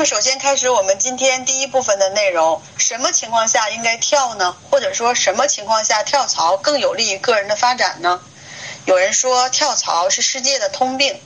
那么，首先开始我们今天第一部分的内容：什么情况下应该跳呢？或者说，什么情况下跳槽更有利于个人的发展呢？有人说跳槽是世界的通病。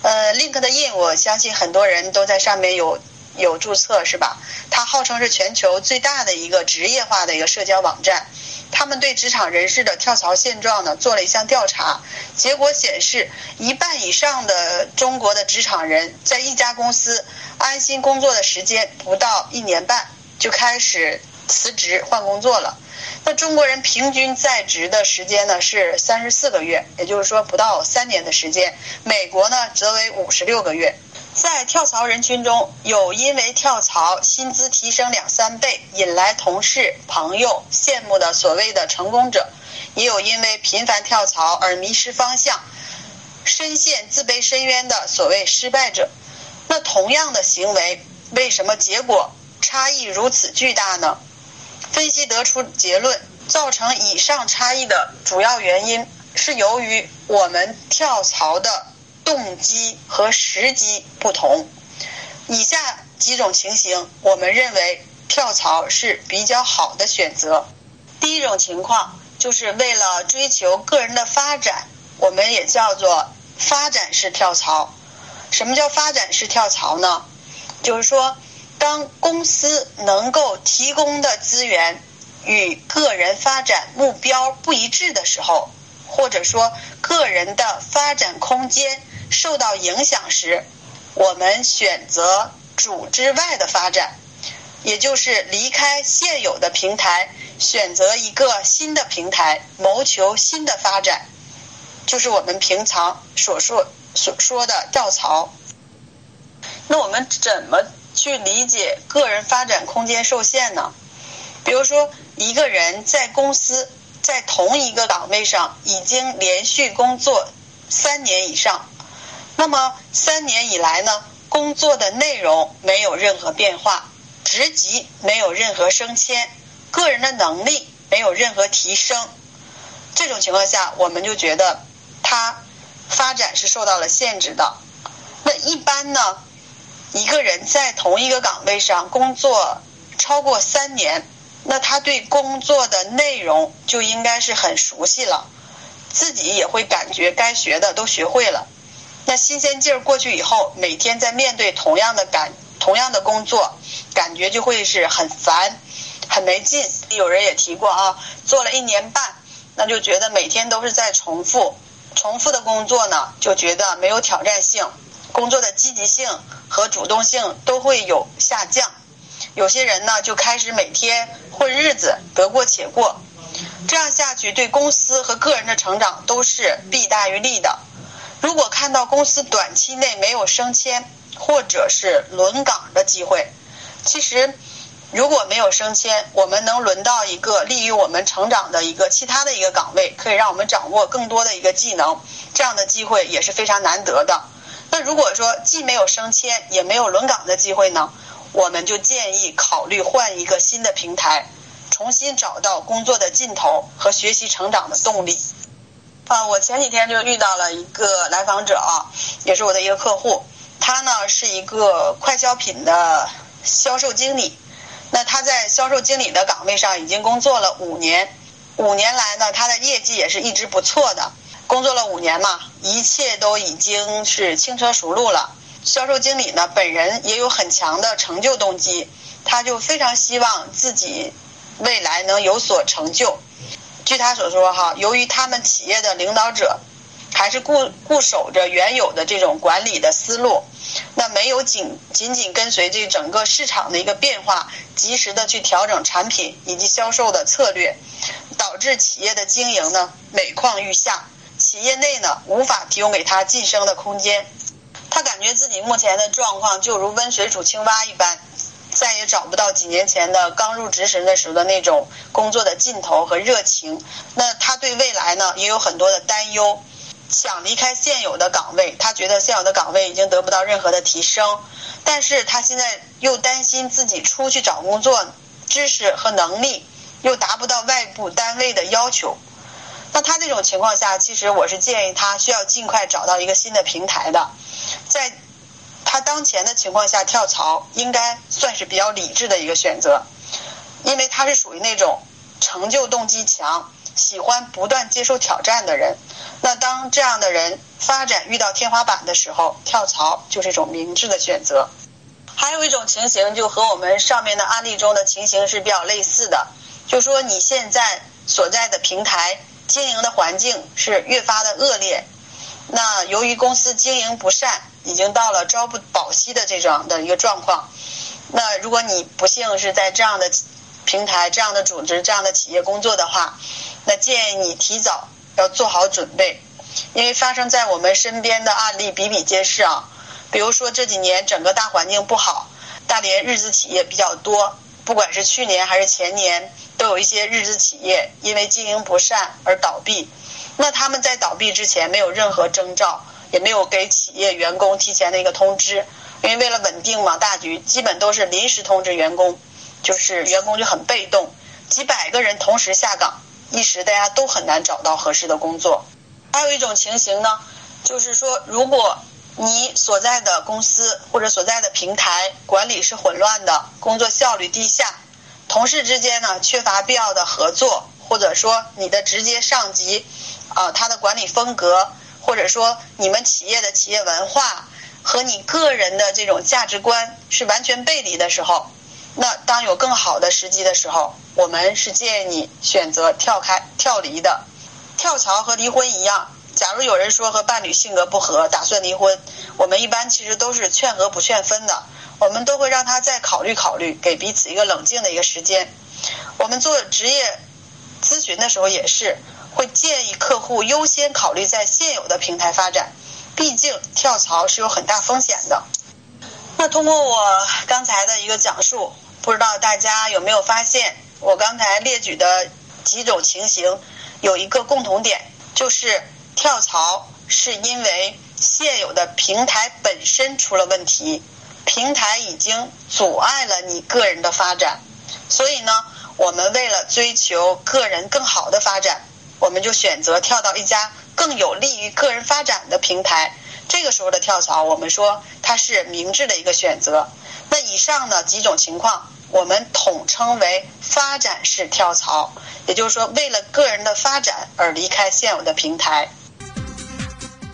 呃，LinkedIn，我相信很多人都在上面有有注册，是吧？它号称是全球最大的一个职业化的一个社交网站。他们对职场人士的跳槽现状呢做了一项调查，结果显示，一半以上的中国的职场人在一家公司安心工作的时间不到一年半，就开始辞职换工作了。那中国人平均在职的时间呢是三十四个月，也就是说不到三年的时间。美国呢则为五十六个月。在跳槽人群中有因为跳槽薪资提升两三倍，引来同事朋友羡慕的所谓的成功者，也有因为频繁跳槽而迷失方向，深陷自卑深渊的所谓失败者。那同样的行为，为什么结果差异如此巨大呢？分析得出结论，造成以上差异的主要原因是由于我们跳槽的动机和时机不同。以下几种情形，我们认为跳槽是比较好的选择。第一种情况就是为了追求个人的发展，我们也叫做发展式跳槽。什么叫发展式跳槽呢？就是说。当公司能够提供的资源与个人发展目标不一致的时候，或者说个人的发展空间受到影响时，我们选择组织外的发展，也就是离开现有的平台，选择一个新的平台，谋求新的发展，就是我们平常所说所说的跳槽。那我们怎么？去理解个人发展空间受限呢？比如说，一个人在公司在同一个岗位上已经连续工作三年以上，那么三年以来呢，工作的内容没有任何变化，职级没有任何升迁，个人的能力没有任何提升，这种情况下，我们就觉得他发展是受到了限制的。那一般呢？一个人在同一个岗位上工作超过三年，那他对工作的内容就应该是很熟悉了，自己也会感觉该学的都学会了。那新鲜劲儿过去以后，每天在面对同样的感同样的工作，感觉就会是很烦，很没劲。有人也提过啊，做了一年半，那就觉得每天都是在重复，重复的工作呢，就觉得没有挑战性。工作的积极性和主动性都会有下降，有些人呢就开始每天混日子，得过且过，这样下去对公司和个人的成长都是弊大于利的。如果看到公司短期内没有升迁或者是轮岗的机会，其实如果没有升迁，我们能轮到一个利于我们成长的一个其他的一个岗位，可以让我们掌握更多的一个技能，这样的机会也是非常难得的。那如果说既没有升迁也没有轮岗的机会呢，我们就建议考虑换一个新的平台，重新找到工作的劲头和学习成长的动力。啊，我前几天就遇到了一个来访者啊，也是我的一个客户，他呢是一个快消品的销售经理，那他在销售经理的岗位上已经工作了五年，五年来呢他的业绩也是一直不错的。工作了五年嘛，一切都已经是轻车熟路了。销售经理呢，本人也有很强的成就动机，他就非常希望自己未来能有所成就。据他所说，哈，由于他们企业的领导者还是固固守着原有的这种管理的思路，那没有紧紧紧跟随这整个市场的一个变化，及时的去调整产品以及销售的策略，导致企业的经营呢每况愈下。企业内呢，无法提供给他晋升的空间，他感觉自己目前的状况就如温水煮青蛙一般，再也找不到几年前的刚入职时的时候的那种工作的劲头和热情。那他对未来呢也有很多的担忧，想离开现有的岗位，他觉得现有的岗位已经得不到任何的提升，但是他现在又担心自己出去找工作，知识和能力又达不到外部单位的要求。那他这种情况下，其实我是建议他需要尽快找到一个新的平台的，在。他当前的情况下跳槽应该算是比较理智的一个选择，因为他是属于那种成就动机强、喜欢不断接受挑战的人。那当这样的人发展遇到天花板的时候，跳槽就是一种明智的选择。还有一种情形就和我们上面的案例中的情形是比较类似的，就说你现在所在的平台经营的环境是越发的恶劣，那由于公司经营不善。已经到了朝不保夕的这种的一个状况。那如果你不幸是在这样的平台、这样的组织、这样的企业工作的话，那建议你提早要做好准备，因为发生在我们身边的案例比比皆是啊。比如说这几年整个大环境不好，大连日资企业比较多，不管是去年还是前年，都有一些日资企业因为经营不善而倒闭。那他们在倒闭之前没有任何征兆。也没有给企业员工提前的一个通知，因为为了稳定嘛，大局基本都是临时通知员工，就是员工就很被动，几百个人同时下岗，一时大家都很难找到合适的工作。还有一种情形呢，就是说，如果你所在的公司或者所在的平台管理是混乱的，工作效率低下，同事之间呢缺乏必要的合作，或者说你的直接上级啊他的管理风格。或者说，你们企业的企业文化和你个人的这种价值观是完全背离的时候，那当有更好的时机的时候，我们是建议你选择跳开、跳离的。跳槽和离婚一样，假如有人说和伴侣性格不合，打算离婚，我们一般其实都是劝和不劝分的，我们都会让他再考虑考虑，给彼此一个冷静的一个时间。我们做职业咨询的时候也是。会建议客户优先考虑在现有的平台发展，毕竟跳槽是有很大风险的。那通过我刚才的一个讲述，不知道大家有没有发现，我刚才列举的几种情形有一个共同点，就是跳槽是因为现有的平台本身出了问题，平台已经阻碍了你个人的发展。所以呢，我们为了追求个人更好的发展。我们就选择跳到一家更有利于个人发展的平台，这个时候的跳槽，我们说它是明智的一个选择。那以上的几种情况，我们统称为发展式跳槽，也就是说，为了个人的发展而离开现有的平台。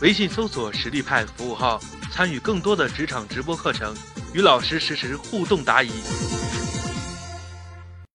微信搜索“实力派”服务号，参与更多的职场直播课程，与老师实时互动答疑。